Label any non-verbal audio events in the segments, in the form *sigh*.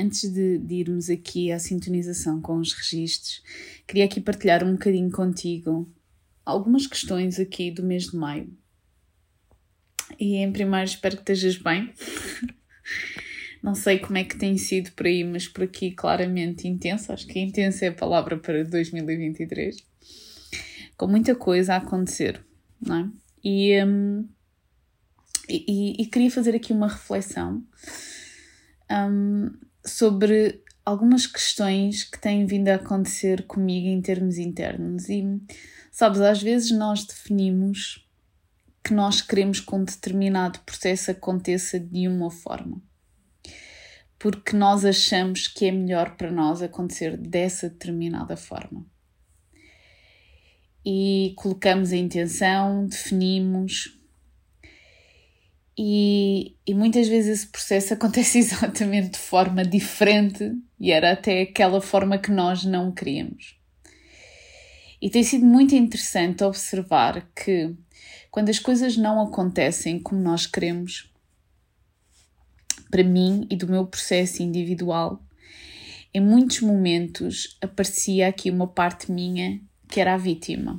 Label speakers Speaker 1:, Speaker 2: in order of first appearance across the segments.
Speaker 1: Antes de, de, irmos aqui à sintonização com os registros, queria aqui partilhar um bocadinho contigo algumas questões aqui do mês de maio. E em primeiro espero que estejas bem. *laughs* Não sei como é que tem sido por aí, mas por aqui claramente intenso. Acho que intensa é a palavra para 2023. Com muita coisa a acontecer, não é? E, um, e, e, queria fazer aqui uma reflexão um, sobre algumas questões que têm vindo a acontecer comigo em termos internos. E, sabes, às vezes nós definimos que nós queremos que um determinado processo aconteça de uma forma. Porque nós achamos que é melhor para nós acontecer dessa determinada forma. E colocamos a intenção, definimos, e, e, muitas vezes esse processo *laughs* acontece exatamente de forma diferente e era até aquela forma que nós não queríamos. E tem sido muito interessante observar que quando as coisas não acontecem como nós queremos, para mim e do meu processo individual, em muitos momentos aparecia aqui uma parte minha que era a vítima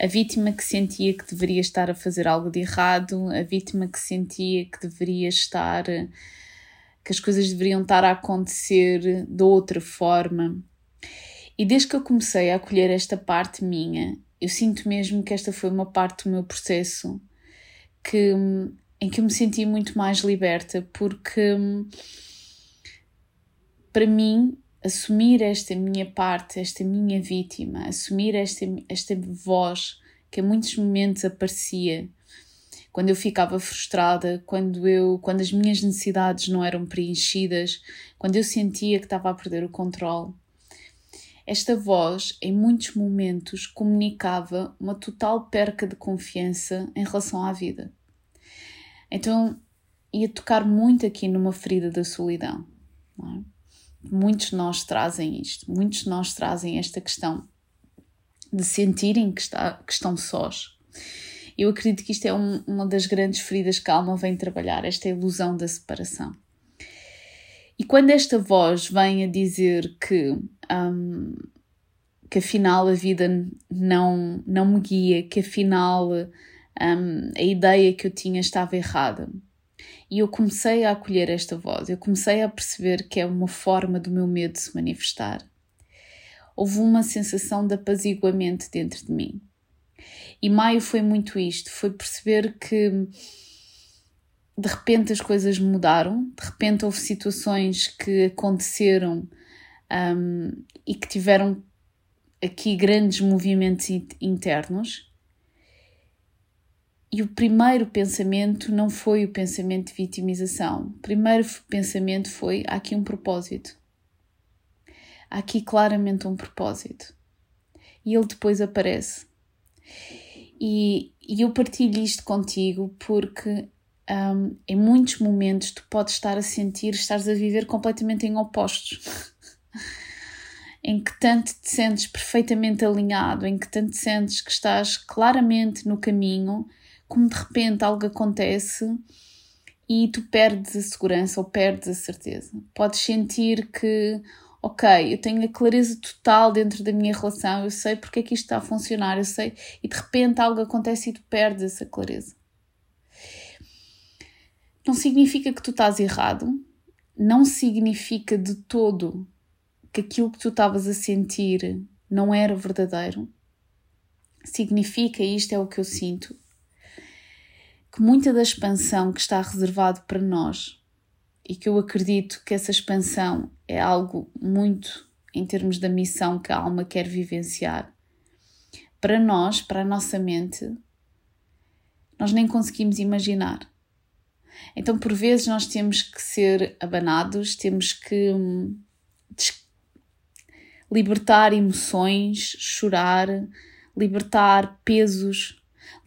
Speaker 1: a vítima que sentia que deveria estar a fazer algo de errado, a vítima que sentia que deveria estar, que as coisas deveriam estar a acontecer de outra forma. E desde que eu comecei a acolher esta parte minha, eu sinto mesmo que esta foi uma parte do meu processo que, em que eu me senti muito mais liberta, porque para mim assumir esta minha parte, esta minha vítima, assumir esta, esta voz que em muitos momentos aparecia quando eu ficava frustrada, quando eu, quando as minhas necessidades não eram preenchidas, quando eu sentia que estava a perder o controle. Esta voz, em muitos momentos, comunicava uma total perca de confiança em relação à vida. Então, ia tocar muito aqui numa ferida da solidão. Não é? Muitos de nós trazem isto, muitos de nós trazem esta questão de sentirem que, está, que estão sós. Eu acredito que isto é um, uma das grandes feridas que a alma vem trabalhar, esta ilusão da separação. E quando esta voz vem a dizer que, um, que afinal a vida não, não me guia, que afinal um, a ideia que eu tinha estava errada, e eu comecei a acolher esta voz, eu comecei a perceber que é uma forma do meu medo se manifestar. Houve uma sensação de apaziguamento dentro de mim. E maio foi muito isto, foi perceber que de repente as coisas mudaram, de repente houve situações que aconteceram um, e que tiveram aqui grandes movimentos internos e o primeiro pensamento não foi o pensamento de vitimização. O primeiro pensamento foi: há aqui um propósito. Há aqui claramente um propósito. E ele depois aparece. E, e eu partilho isto contigo porque um, em muitos momentos tu podes estar a sentir, estás a viver completamente em opostos. *laughs* em que tanto te sentes perfeitamente alinhado, em que tanto sentes que estás claramente no caminho como de repente algo acontece e tu perdes a segurança ou perdes a certeza. Podes sentir que, ok, eu tenho a clareza total dentro da minha relação, eu sei porque é que isto está a funcionar, eu sei, e de repente algo acontece e tu perdes essa clareza. Não significa que tu estás errado, não significa de todo que aquilo que tu estavas a sentir não era verdadeiro. Significa, isto é o que eu sinto, que muita da expansão que está reservado para nós e que eu acredito que essa expansão é algo muito em termos da missão que a alma quer vivenciar, para nós, para a nossa mente, nós nem conseguimos imaginar. Então, por vezes, nós temos que ser abanados, temos que hum, libertar emoções, chorar, libertar pesos,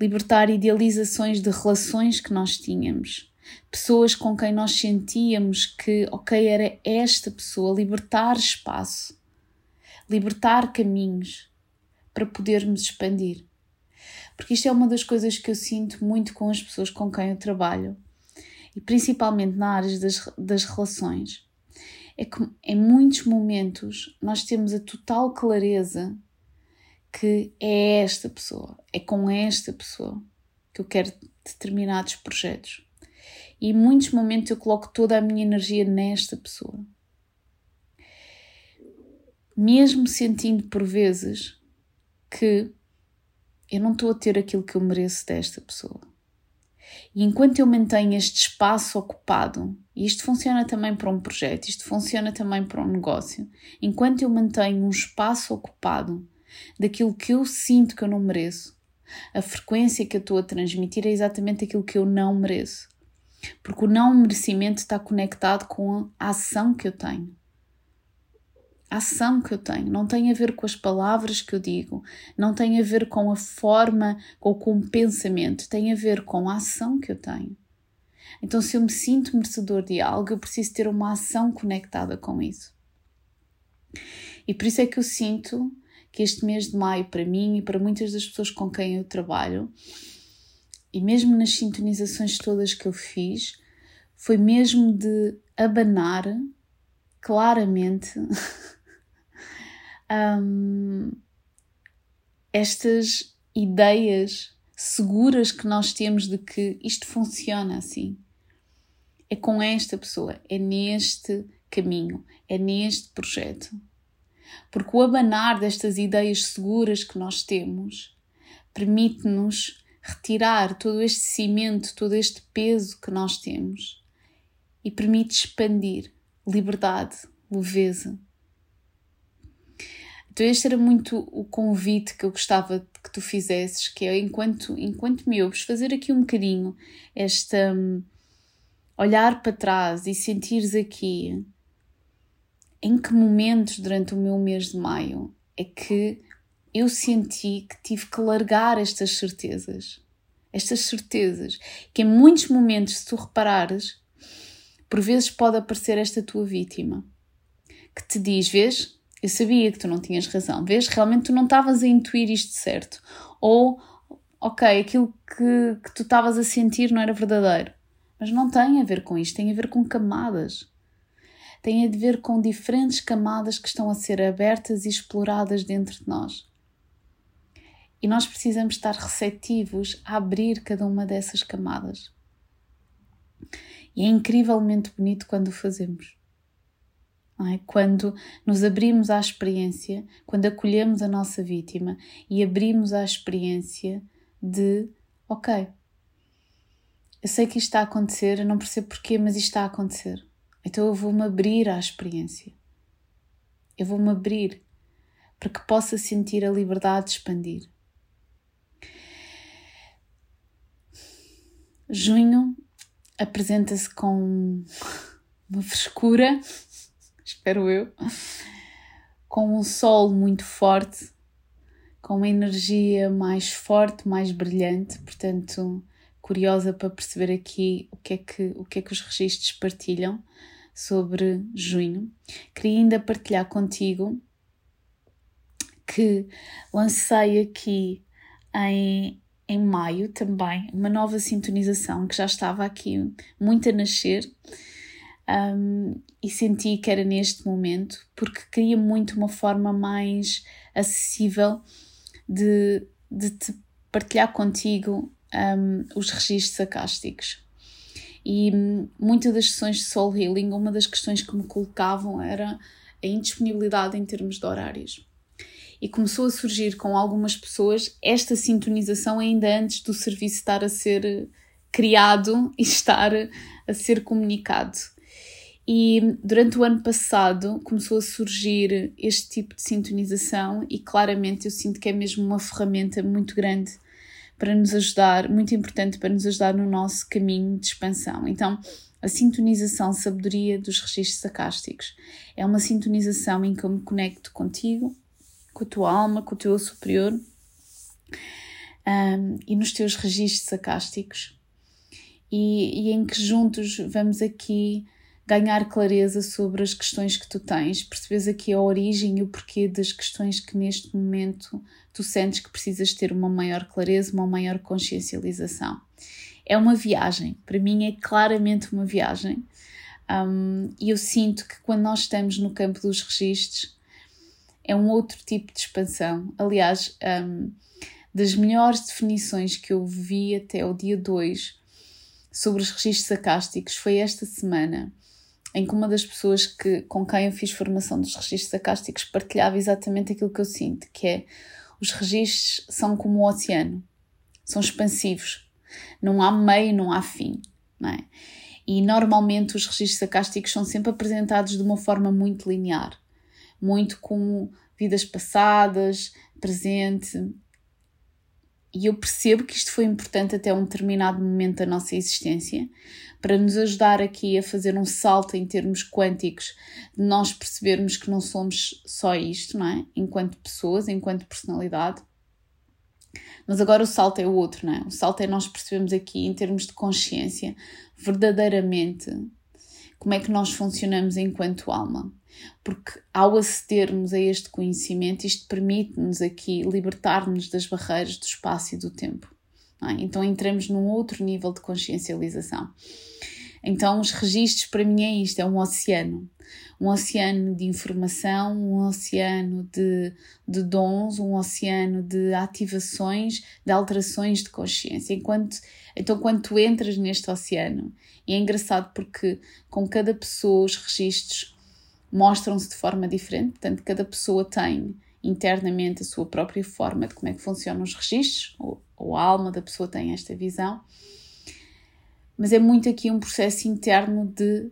Speaker 1: libertar idealizações de relações que nós tínhamos, pessoas com quem nós sentíamos que, ok, era esta pessoa, libertar espaço, libertar caminhos para podermos expandir. Porque isto é uma das coisas que eu sinto muito com as pessoas com quem eu trabalho, e principalmente na área das, das relações é que em muitos momentos nós temos a total clareza que é esta pessoa, é com esta pessoa que eu quero determinados projetos. E em muitos momentos eu coloco toda a minha energia nesta pessoa. Mesmo sentindo por vezes que eu não estou a ter aquilo que eu mereço desta pessoa. E enquanto eu mantenho este espaço ocupado, e isto funciona também para um projeto, isto funciona também para um negócio, enquanto eu mantenho um espaço ocupado daquilo que eu sinto que eu não mereço, a frequência que eu estou a transmitir é exatamente aquilo que eu não mereço. Porque o não merecimento está conectado com a ação que eu tenho a ação que eu tenho, não tem a ver com as palavras que eu digo, não tem a ver com a forma ou com o pensamento, tem a ver com a ação que eu tenho. Então, se eu me sinto merecedor de algo, eu preciso ter uma ação conectada com isso. E por isso é que eu sinto que este mês de maio, para mim e para muitas das pessoas com quem eu trabalho, e mesmo nas sintonizações todas que eu fiz, foi mesmo de abanar claramente *laughs* um, estas ideias seguras que nós temos de que isto funciona assim. É com esta pessoa, é neste caminho, é neste projeto. Porque o abanar destas ideias seguras que nós temos permite-nos retirar todo este cimento, todo este peso que nós temos e permite expandir liberdade, leveza. Então este era muito o convite que eu gostava que tu fizesses, que é enquanto, enquanto me ouves, fazer aqui um bocadinho esta um, olhar para trás e sentires aqui em que momentos durante o meu mês de maio é que eu senti que tive que largar estas certezas. Estas certezas. Que em muitos momentos, se tu reparares, por vezes pode aparecer esta tua vítima que te diz: Vês, eu sabia que tu não tinhas razão. Vês? Realmente tu não estavas a intuir isto certo. Ou, ok, aquilo que, que tu estavas a sentir não era verdadeiro. Mas não tem a ver com isto, tem a ver com camadas. Tem a ver com diferentes camadas que estão a ser abertas e exploradas dentro de nós. E nós precisamos estar receptivos a abrir cada uma dessas camadas. E é incrivelmente bonito quando o fazemos. É? Quando nos abrimos à experiência, quando acolhemos a nossa vítima e abrimos à experiência de, ok, eu sei que isto está a acontecer, eu não percebo porquê, mas isto está a acontecer. Então eu vou-me abrir à experiência. Eu vou-me abrir para que possa sentir a liberdade de expandir. Junho apresenta-se com uma frescura *laughs* espero eu, com um sol muito forte, com uma energia mais forte, mais brilhante, portanto, curiosa para perceber aqui o que é que, o que, é que os registros partilham sobre junho. Queria ainda partilhar contigo que lancei aqui em, em maio também uma nova sintonização que já estava aqui muito a nascer um, e senti que era neste momento, porque queria muito uma forma mais acessível de, de te partilhar contigo um, os registros acásticos. E um, muitas das sessões de Soul Healing, uma das questões que me colocavam era a indisponibilidade em termos de horários. E começou a surgir com algumas pessoas esta sintonização ainda antes do serviço estar a ser criado *laughs* e estar a ser comunicado. E durante o ano passado começou a surgir este tipo de sintonização, e claramente eu sinto que é mesmo uma ferramenta muito grande para nos ajudar, muito importante para nos ajudar no nosso caminho de expansão. Então, a sintonização sabedoria dos registros sacásticos. É uma sintonização em que eu me conecto contigo, com a tua alma, com o teu superior um, e nos teus registros sacásticos. E, e em que juntos vamos aqui ganhar clareza sobre as questões que tu tens, percebes aqui a origem e o porquê das questões que neste momento tu sentes que precisas ter uma maior clareza, uma maior consciencialização. É uma viagem, para mim é claramente uma viagem. Um, e eu sinto que quando nós estamos no campo dos registros é um outro tipo de expansão. Aliás, um, das melhores definições que eu vi até o dia 2 sobre os registros sacásticos foi esta semana em que uma das pessoas que, com quem eu fiz formação dos registros sacásticos partilhava exatamente aquilo que eu sinto, que é os registros são como o oceano, são expansivos, não há meio, não há fim, não é? E normalmente os registros sacásticos são sempre apresentados de uma forma muito linear, muito como vidas passadas, presente. E eu percebo que isto foi importante até um determinado momento da nossa existência, para nos ajudar aqui a fazer um salto em termos quânticos, de nós percebermos que não somos só isto, não é? Enquanto pessoas, enquanto personalidade. Mas agora o salto é o outro, não é? O salto é nós percebemos aqui, em termos de consciência, verdadeiramente como é que nós funcionamos enquanto alma. Porque ao acedermos a este conhecimento, isto permite-nos aqui libertar-nos das barreiras do espaço e do tempo. É? Então entramos num outro nível de consciencialização. Então, os registros para mim é isto: é um oceano. Um oceano de informação, um oceano de, de dons, um oceano de ativações, de alterações de consciência. Enquanto, então, quando tu entras neste oceano, e é engraçado porque com cada pessoa os registros mostram-se de forma diferente, portanto, cada pessoa tem internamente a sua própria forma de como é que funcionam os registros, ou, ou a alma da pessoa tem esta visão mas é muito aqui um processo interno de,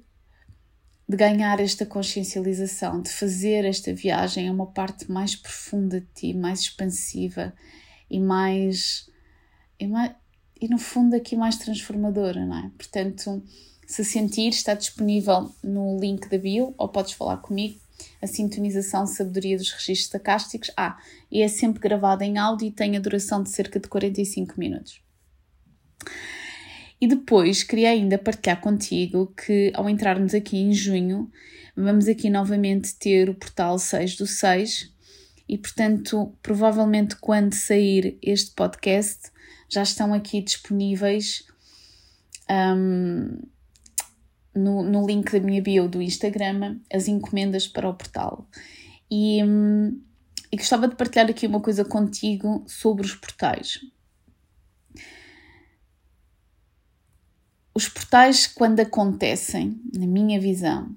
Speaker 1: de ganhar esta consciencialização, de fazer esta viagem a uma parte mais profunda de ti, mais expansiva e mais, e, mais, e no fundo aqui mais transformadora, não é? Portanto, se sentir, está disponível no link da bio ou podes falar comigo. A sintonização Sabedoria dos Registros Sacásticos. Ah, e é sempre gravada em áudio e tem a duração de cerca de 45 minutos. E depois queria ainda partilhar contigo que ao entrarmos aqui em junho, vamos aqui novamente ter o portal 6 do 6 e, portanto, provavelmente quando sair este podcast já estão aqui disponíveis um, no, no link da minha bio do Instagram as encomendas para o portal. E, um, e gostava de partilhar aqui uma coisa contigo sobre os portais. Os portais, quando acontecem, na minha visão,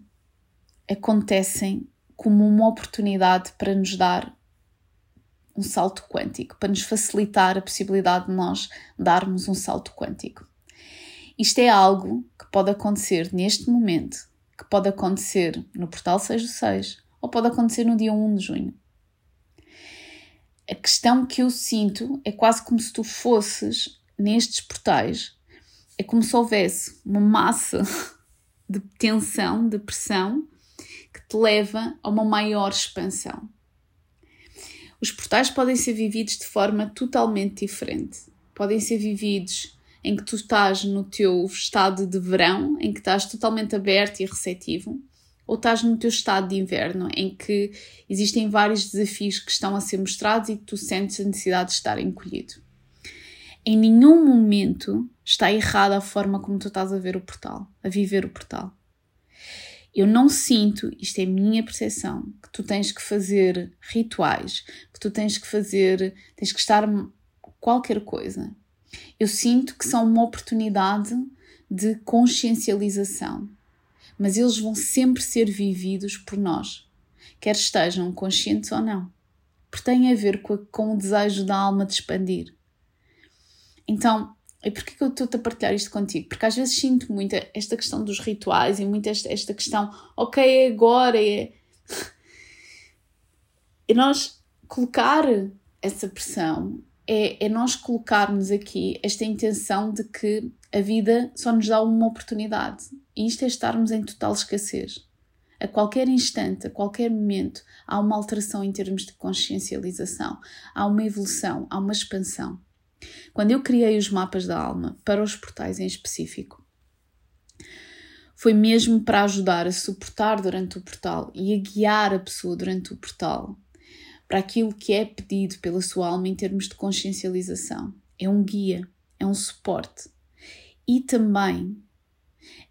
Speaker 1: acontecem como uma oportunidade para nos dar um salto quântico, para nos facilitar a possibilidade de nós darmos um salto quântico. Isto é algo que pode acontecer neste momento, que pode acontecer no portal 6 do 6 ou pode acontecer no dia 1 de junho. A questão que eu sinto é quase como se tu fosses nestes portais é como se houvesse uma massa *laughs* de tensão, de pressão, que te leva a uma maior expansão. Os portais podem ser vividos de forma totalmente diferente. Podem ser vividos em que tu estás no teu estado de verão, em que estás totalmente aberto e receptivo, ou estás no teu estado de inverno, em que existem vários desafios que estão a ser mostrados e tu sentes a necessidade de estar encolhido. Em nenhum momento está errada a forma como tu estás a ver o portal, a viver o portal. Eu não sinto, isto é minha percepção, que tu tens que fazer rituais, que tu tens que fazer, tens que estar qualquer coisa. Eu sinto que são uma oportunidade de consciencialização, mas eles vão sempre ser vividos por nós, quer estejam conscientes ou não, porque tem a ver com, o desejo da alma de expandir. Então, e porquê que eu estou a partilhar isto contigo? Porque às vezes sinto muito esta questão dos rituais e muito esta, esta questão, ok, é agora, é. *laughs* E nós colocar essa pressão é, é nós colocarmos aqui esta intenção de que a vida só nos dá uma oportunidade E isto é estarmos em total escassez. A qualquer instante, a qualquer momento, há uma alteração em termos de consciencialização, há uma evolução, há uma expansão. Quando eu criei os mapas da alma para os portais em específico, foi mesmo para ajudar a suportar durante o portal e a guiar a pessoa durante o portal para aquilo que é pedido pela sua alma em termos de consciencialização. É um guia, é um suporte. E também,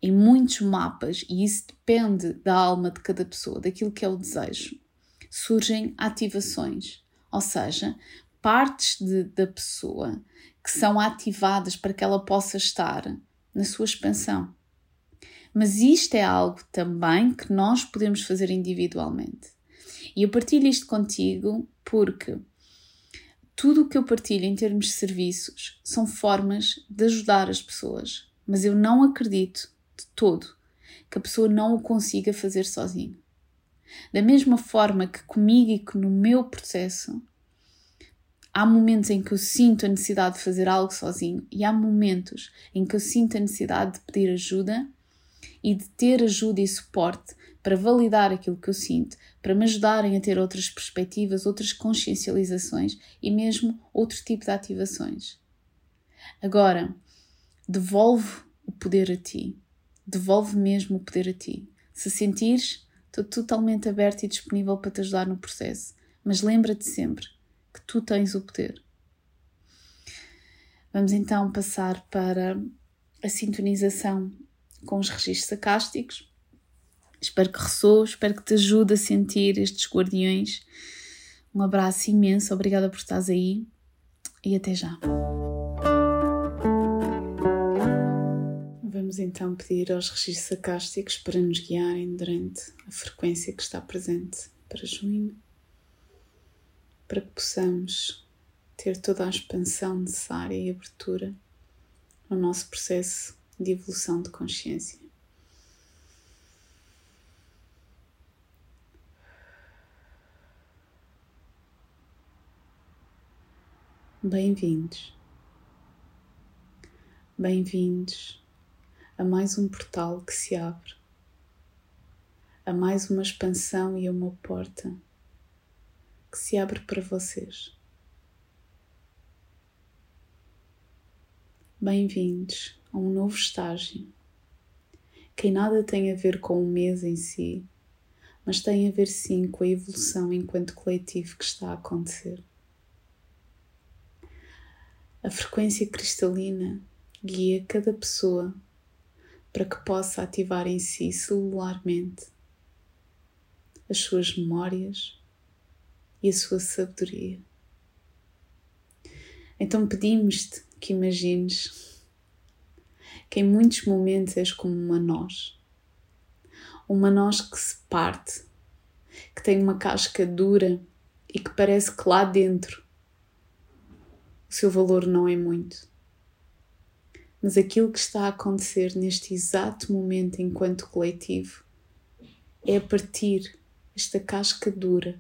Speaker 1: em muitos mapas, e isso depende da alma de cada pessoa, daquilo que é o desejo, surgem ativações, ou seja, partes de, da pessoa que são ativadas para que ela possa estar na sua expansão. Mas isto é algo também que nós podemos fazer individualmente. E eu partilho isto contigo porque tudo o que eu partilho em termos de serviços são formas de ajudar as pessoas, mas eu não acredito de todo que a pessoa não o consiga fazer sozinho. Da mesma forma que comigo e que no meu processo há momentos em que eu sinto a necessidade de fazer algo sozinho e há momentos em que eu sinto a necessidade de pedir ajuda e de ter ajuda e suporte para validar aquilo que eu sinto, para me ajudarem a ter outras perspectivas, outras consciencializações e mesmo outro tipo de ativações. Agora, devolve o poder a ti. Devolve mesmo o poder a ti. Se sentires, estou totalmente aberta e disponível para te ajudar no processo. Mas lembra-te sempre que tu tens o poder. Vamos então passar para a sintonização com os registros acásticos. Espero que ressoe, espero que te ajude a sentir estes guardiões. Um abraço imenso, obrigada por estares aí e até já. Vamos então pedir aos registros acásticos para nos guiarem durante a frequência que está presente para junho, para que possamos ter toda a expansão necessária e abertura no nosso processo de evolução de consciência. Bem-vindos, bem-vindos a mais um portal que se abre, a mais uma expansão e uma porta que se abre para vocês. Bem-vindos a um novo estágio que nada tem a ver com o mês em si, mas tem a ver sim com a evolução enquanto coletivo que está a acontecer. A frequência cristalina guia cada pessoa para que possa ativar em si celularmente as suas memórias e a sua sabedoria. Então pedimos-te que imagines que em muitos momentos és como uma noz. Uma noz que se parte, que tem uma casca dura e que parece que lá dentro o seu valor não é muito. Mas aquilo que está a acontecer neste exato momento enquanto coletivo é a partir esta casca dura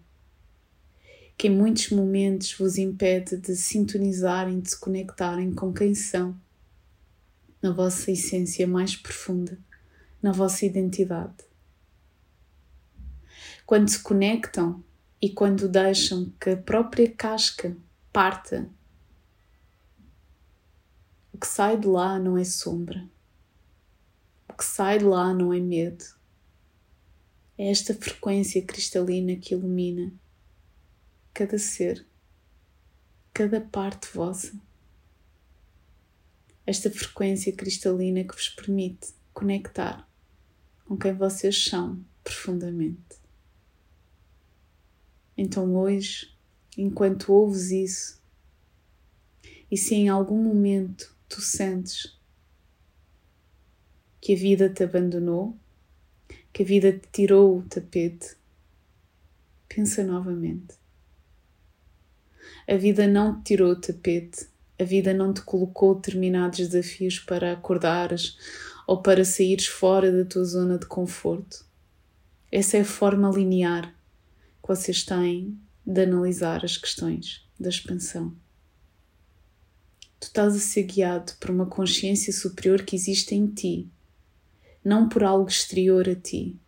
Speaker 1: que em muitos momentos vos impede de sintonizarem, de se conectarem com quem são na vossa essência mais profunda, na vossa identidade. Quando se conectam e quando deixam que a própria casca parta, o que sai de lá não é sombra, o que sai de lá não é medo. É esta frequência cristalina que ilumina cada ser, cada parte vossa esta frequência cristalina que vos permite conectar com quem vocês são profundamente. Então, hoje, enquanto ouves isso, e se em algum momento tu sentes que a vida te abandonou, que a vida te tirou o tapete, pensa novamente. A vida não te tirou o tapete, a vida não te colocou determinados desafios para acordares ou para saíres fora da tua zona de conforto. Essa é a forma linear que vocês têm de analisar as questões da expansão. Tu estás a ser guiado por uma consciência superior que existe em ti, não por algo exterior a ti.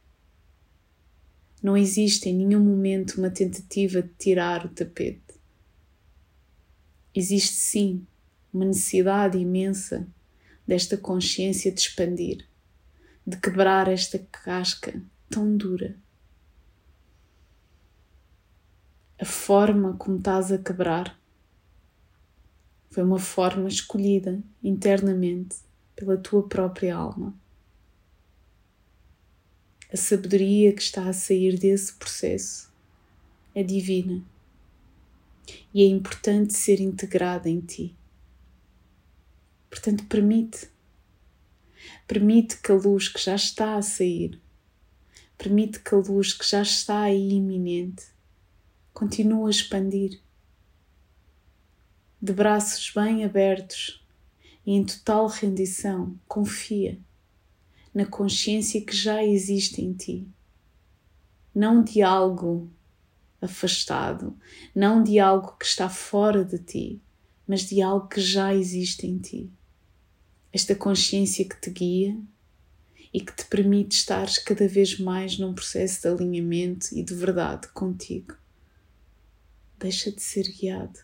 Speaker 1: Não existe em nenhum momento uma tentativa de tirar o tapete. Existe sim uma necessidade imensa desta consciência de expandir, de quebrar esta casca tão dura. A forma como estás a quebrar foi uma forma escolhida internamente pela tua própria alma. A sabedoria que está a sair desse processo é divina e é importante ser integrada em ti. Portanto, permite. Permite que a luz que já está a sair, permite que a luz que já está aí iminente continue a expandir. De braços bem abertos e em total rendição, confia na consciência que já existe em ti, não de algo afastado, não de algo que está fora de ti, mas de algo que já existe em ti esta consciência que te guia e que te permite estar cada vez mais num processo de alinhamento e de verdade contigo. Deixa de ser guiado.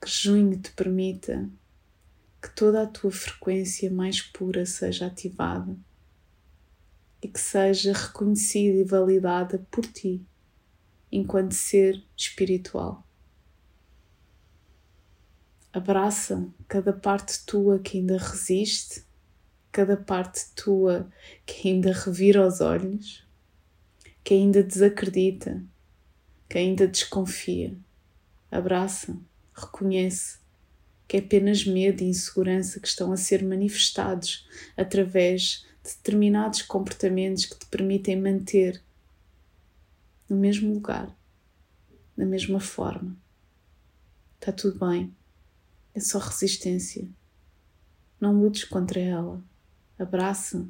Speaker 1: Que junho te permita que toda a tua frequência mais pura seja ativada e que seja reconhecida e validada por ti enquanto ser espiritual. Abraça cada parte tua que ainda resiste, cada parte tua que ainda revira os olhos, que ainda desacredita, que ainda desconfia. Abraça, reconhece que é apenas medo e insegurança que estão a ser manifestados através de determinados comportamentos que te permitem manter no mesmo lugar, da mesma forma. Está tudo bem, é só resistência. Não lutes contra ela, abraça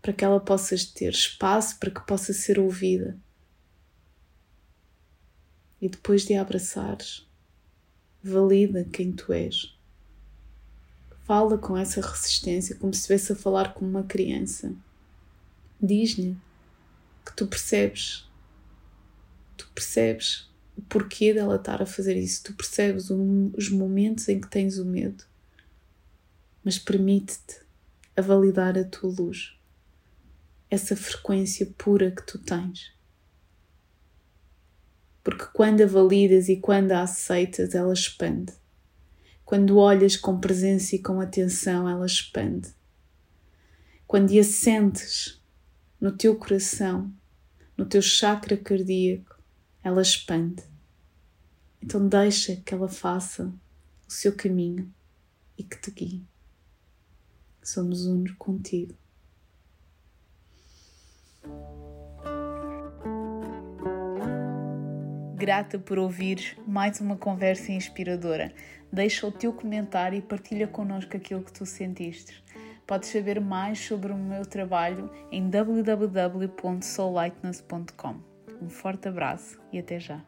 Speaker 1: para que ela possa ter espaço para que possa ser ouvida. E depois de a abraçares, valida quem tu és. Fala com essa resistência como se estivesse a falar com uma criança. Diz-lhe que tu percebes tu percebes o porquê dela estar a fazer isso, tu percebes os momentos em que tens o medo, mas permite-te a validar a tua luz, essa frequência pura que tu tens. Porque quando a validas e quando a aceitas, ela expande. Quando olhas com presença e com atenção, ela expande. Quando a sentes no teu coração, no teu chakra cardíaco, ela expande. Então deixa que ela faça o seu caminho e que te guie. Somos unos contigo. Grata por ouvir mais uma conversa inspiradora. Deixa o teu comentário e partilha connosco aquilo que tu sentiste. Podes saber mais sobre o meu trabalho em www.soullightness.com. Um forte abraço e até já!